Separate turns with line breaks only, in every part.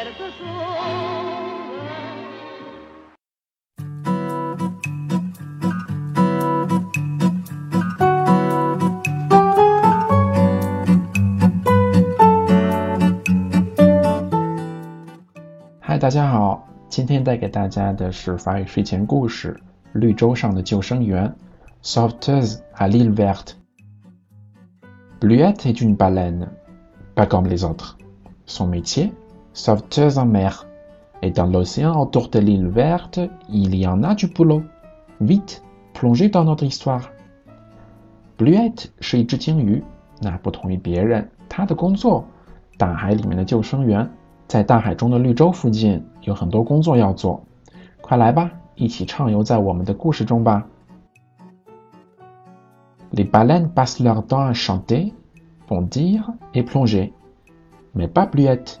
嗨，大家好，今天带给大家的是法语睡前故事《绿洲上的救生员》（Sauveteuse à l'île verte）。Bluette est une baleine, pas comme les autres. Son métier, sauveteuse en mer. Et dans l'océan autour de l'île verte, il y en a du boulot. Vite, plongez dans notre histoire. Bluette 是一只鲸鱼，那不同于别人，它的工作，大海里面的救生员，在大海中的绿洲附近有很多工作要做。快来吧，一起畅游在我们的故事中吧。Les baleines passent leur temps à chanter, bondir et plonger. Mais pas Bluette.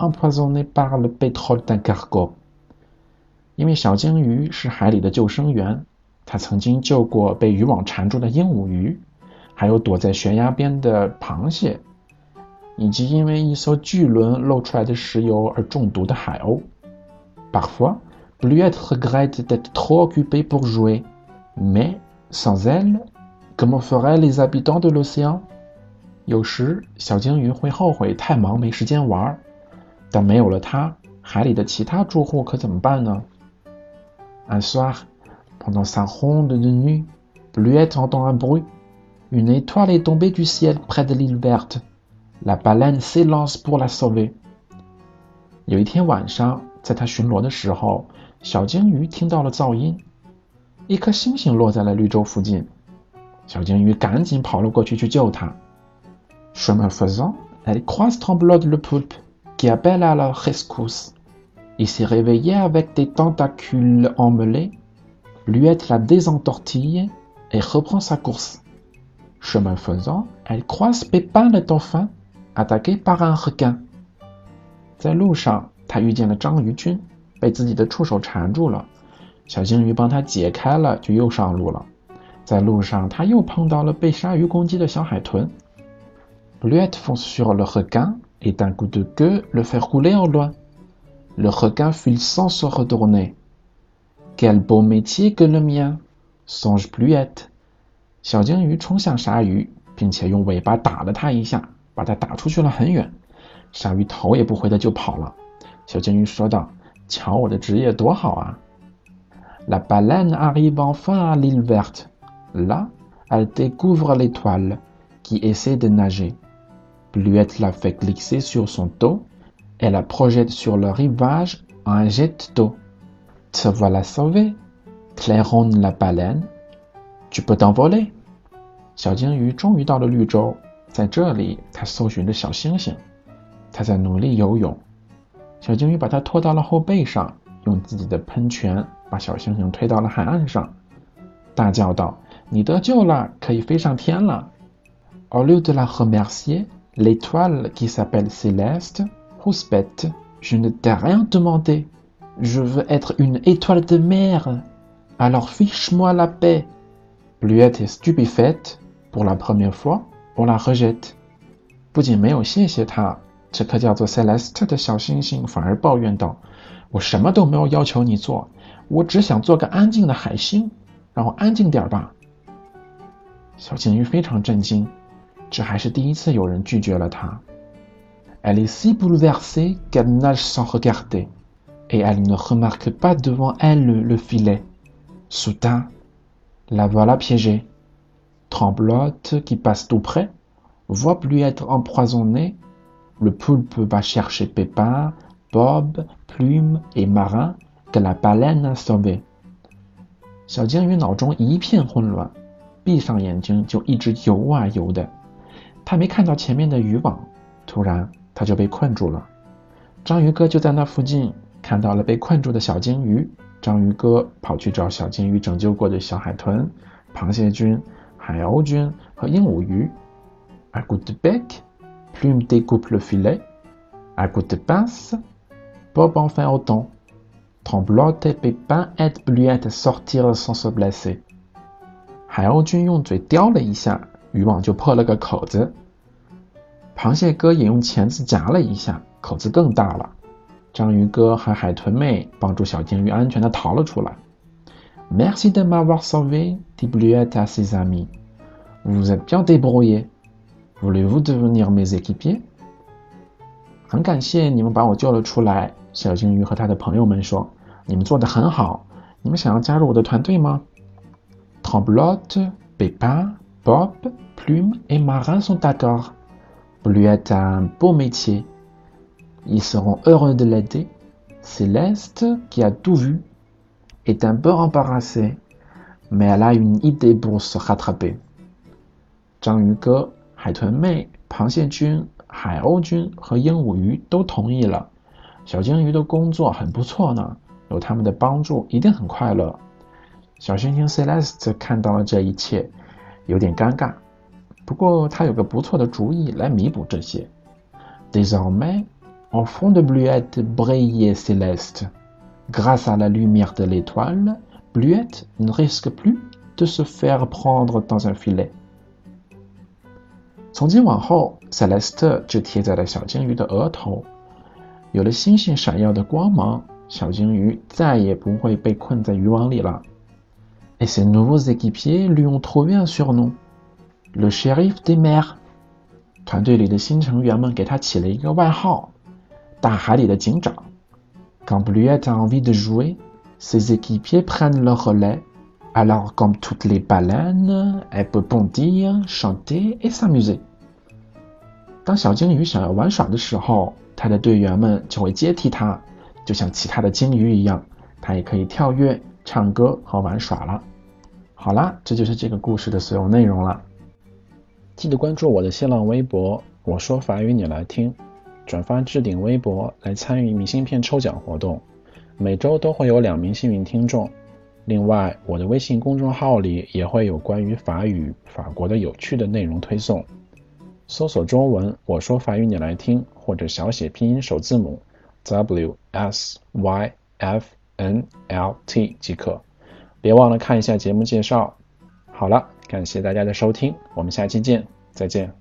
empoisonnée par le pétrole d'un cargo. 因为小鲸鱼是海里的救生员，它曾经救过被渔网缠住的鹦鹉鱼，还有躲在悬崖边的螃蟹，以及因为一艘巨轮漏出来的石油而中毒的海鸥。Parfois, Bluette regrette d'être trop occupée pour jouer, mais sans elle, comment feraient les habitants de l'océan? 有时，小鲸鱼会后悔太忙没时间玩，但没有了它，海里的其他住户可怎么办呢？Un soir, pendant sa ronde de nuit, Bluette entend un bruit. Une étoile est tombée du ciel près de l'île verte. La baleine s'élance pour la sauver. 有一天晚上，在他巡逻的时候，小鲸鱼听到了噪音，一颗星星落在了绿洲附近。小鲸鱼赶紧跑了过去去救它。Chemin faisant, elle croise Tremblote le poulpe, qui appelle à la rescousse. Il s'est réveillé avec des tentacules emmêlés. Bluette la désentortille et reprend sa course. Chemin faisant, elle croise Pépin le dauphin, attaqué par un requin. 在路上，他遇见了章鱼君，被自己的触手缠住了。小鲸鱼帮他解开了，就又上路了。在路上，他又碰到了被鲨鱼攻击的小海豚。Bluette fonce sur le requin et d'un coup de queue le fait rouler en loin. Le requin file sans se retourner. Quel beau métier que le mien, songe Bluette. 小鲸鱼冲向鲨鱼，并且用尾巴打了它一下，把它打出去了很远。鲨鱼头也不回的就跑了。小鲸鱼说道：“瞧我的职业多好啊！” La baleine arrive enfin à l'île verte. Là, elle découvre l'étoile, qui essaie de nager. Bluette la fait glisser sur son dos et la projette sur le rivage en un jet d'eau. Te voilà sauvé, claironne la baleine. Tu peux t'envoler. 小鲸鱼终于到了绿洲，在这里，它搜寻着小星星。它在努力游泳。小鲸鱼把它拖到了后背上，用自己的喷泉把小星星推到了海岸上，大叫道：“你得救了，可以飞上天了。” Au lieu de la remercier, l'étoile qui s'appelle Céleste rouspète. Je ne t'ai rien demandé. Je veux être une étoile de mer. Alors fiche-moi la paix. Bluette est stupéfaite. Pour la première fois, on la rejette. 不仅没有谢谢他，这颗叫做 Celeste 的小星星反而抱怨道：“我什么都没有要求你做，我只想做个安静的海星，让我安静点吧。” 小金鱼非常震惊， 这还是第一次有人拒绝了他。Elle est si bouleversée qu'elle nage sans regarder, et elle ne remarque pas devant elle le filet. Soudain, la voilà piégée. Tremblote qui passe tout près, voit plus être empoisonnée. Le poulpe va chercher Pépin, Bob, Plume et Marin que la baleine a sauvé. 小鲸鱼脑中一片混乱，闭上眼睛就一直游啊游的。 他没看到前面的渔网，突然他就被困住了。章鱼哥就在那附近看到了被困住的小鲸鱼。章鱼哥跑去找小鲸鱼拯救过的小海豚、螃蟹菌、海鸥菌和鹦鹉鱼。À coup de bec, Plume découpe le filet. À coup de pince, Bob en fait autant. Tremblote et Pépin aident Bluette sortir sans se blesser. 海鸥君用嘴叼了一下，渔网就破了个口子。螃蟹哥也用钳子夹了一下，口子更大了。章鱼哥和海豚妹帮助小鲸鱼安全的逃了出来。Merci de m'avoir sauvé, dit Bluette à ses amis. Vous êtes bien débrouillés. Voulez-vous devenir mes équipiers? 很感谢你们把我救了出来。小鲸鱼和他的朋友们说：“你们做的很好，你们想要加入我的团队吗？” Tremblote, Pépin, Bob, Plume et Marin sont d'accord. Bluette a un beau métier. Ils seront heureux de l'aider. Céleste, qui a tout vu, est un peu embarrassée, mais elle a une idée pour se rattraper. 章鱼哥、海豚妹、螃蟹君、海鸥君和鹦鹉鱼都同意了。小鲸鱼的工作很不错呢，有他们的帮助，一定很快乐。小星星 Celeste 看到了这一切， 有点尴尬。不过他有个不错的主意来弥补这些。Désormais, au fond de Bluette brillait Céleste. Grâce à la lumière de l'étoile, Bluette ne risque plus de se faire prendre dans un filet. 从今往后，Celeste 就贴在了小金鱼的额头。有了星星闪耀的光芒，小金鱼再也不会被困在渔网里了。Et ses nouveaux équipiers lui ont trouvé un surnom, le shérif des mers。团队里的新成员们给他起了一个外号，大海里的警长。Quand Bluette a envie de jouer, ses équipiers prennent le relais. Alors, comme toutes les baleines, elle peut bondir, chanter et s'amuser。当小鲸鱼想要玩耍的时候，他的队员们就会接替他，就像其他的鲸鱼一样，他也可以跳跃、唱歌和玩耍了。 好啦，这就是这个故事的所有内容了。记得关注我的新浪微博，我说法语你来听，转发置顶微博来参与明信片抽奖活动，每周都会有两名幸运听众。另外，我的微信公众号里也会有关于法语、法国的有趣的内容推送。搜索中文“我说法语你来听”或者小写拼音首字母 W S Y F N L T 即可。别忘了看一下节目介绍。好了，感谢大家的收听，我们下期见，再见。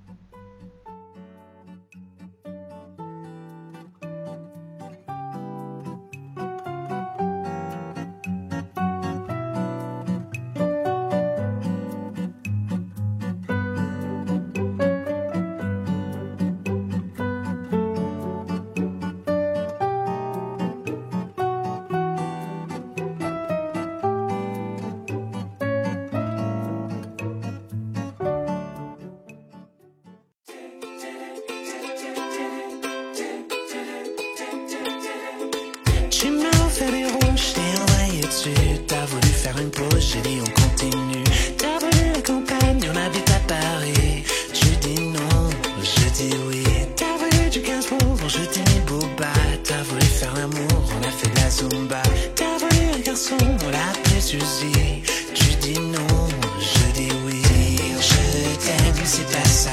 J'ai dit on continue. T'as voulu la campagne, on habite à Paris. Tu dis non, je dis oui. T'as voulu du 15 pauvres, je dis mis boba. T'as voulu faire l'amour, on a fait de la zumba. T'as voulu un garçon, on l'a appelé Suzy. Tu dis non, je dis oui. Je t'aime, c'est pas ça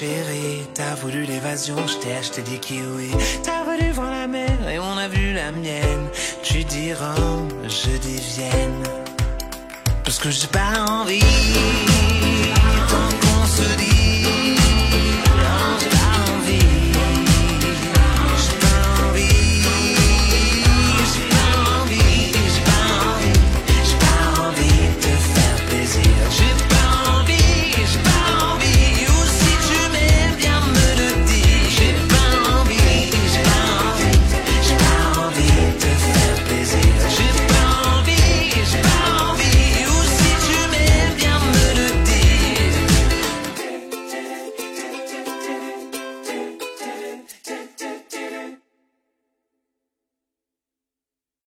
chéris, t'as voulu l'évasion, je t'ai acheté des kiwis. T'as voulu voir la mer et on a vu la mienne. Tu dis Rome, je dis Vienne. Parce que j'ai pas envie